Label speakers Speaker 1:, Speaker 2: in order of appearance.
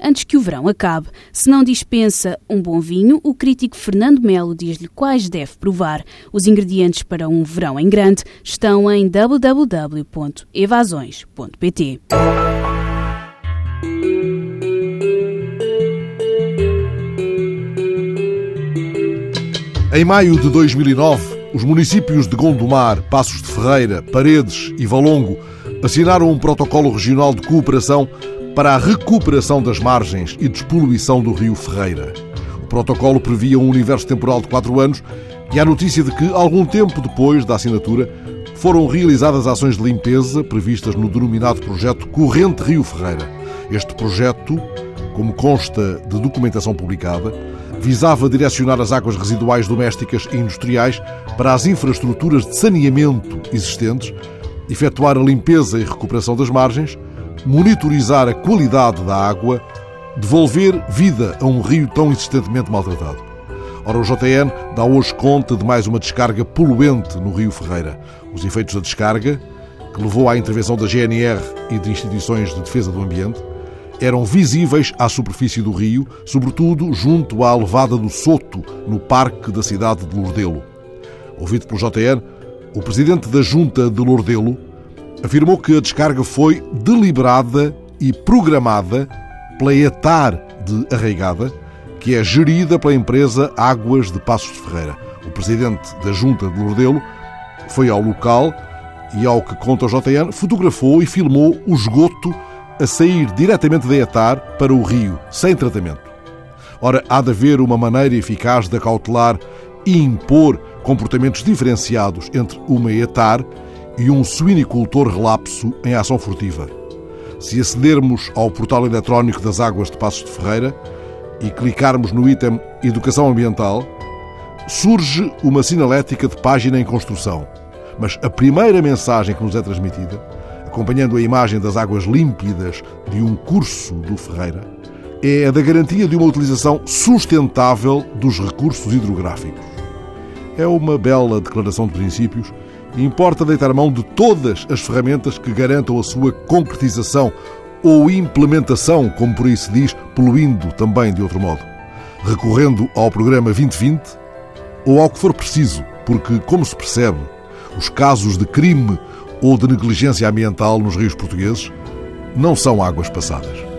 Speaker 1: antes que o verão acabe. Se não dispensa um bom vinho, o crítico Fernando Melo diz-lhe quais deve provar. Os ingredientes para um verão em grande estão em www.evasões.pt.
Speaker 2: Em maio de 2009, os municípios de Gondomar, Passos de Ferreira, Paredes e Valongo assinaram um protocolo regional de cooperação para a recuperação das margens e despoluição do rio Ferreira. O protocolo previa um universo temporal de quatro anos e a notícia de que, algum tempo depois da assinatura, foram realizadas ações de limpeza previstas no denominado projeto Corrente Rio Ferreira. Este projeto, como consta de documentação publicada, visava direcionar as águas residuais domésticas e industriais para as infraestruturas de saneamento existentes, efetuar a limpeza e recuperação das margens, monitorizar a qualidade da água, devolver vida a um rio tão insistentemente maltratado. Ora, o JN dá hoje conta de mais uma descarga poluente no Rio Ferreira. Os efeitos da descarga, que levou à intervenção da GNR e de instituições de defesa do ambiente, eram visíveis à superfície do rio, sobretudo junto à levada do Soto, no parque da cidade de Lourdelo. Ouvido pelo JN, o presidente da Junta de Lourdelo afirmou que a descarga foi deliberada e programada pela ETAR de Arraigada, que é gerida pela empresa Águas de Passos de Ferreira. O presidente da Junta de Lourdelo foi ao local e, ao que conta o JN, fotografou e filmou o esgoto a sair diretamente da ETAR para o rio, sem tratamento. Ora, há de haver uma maneira eficaz de acautelar e impor comportamentos diferenciados entre uma ETAR e um suinicultor relapso em ação furtiva. Se acedermos ao portal eletrónico das Águas de Passos de Ferreira e clicarmos no item Educação Ambiental, surge uma sinalética de página em construção. Mas a primeira mensagem que nos é transmitida, acompanhando a imagem das águas límpidas de um curso do Ferreira, é a da garantia de uma utilização sustentável dos recursos hidrográficos. É uma bela declaração de princípios importa deitar mão de todas as ferramentas que garantam a sua concretização ou implementação, como por aí se diz, poluindo também de outro modo, recorrendo ao programa 2020 ou ao que for preciso, porque, como se percebe, os casos de crime ou de negligência ambiental nos rios portugueses não são águas passadas.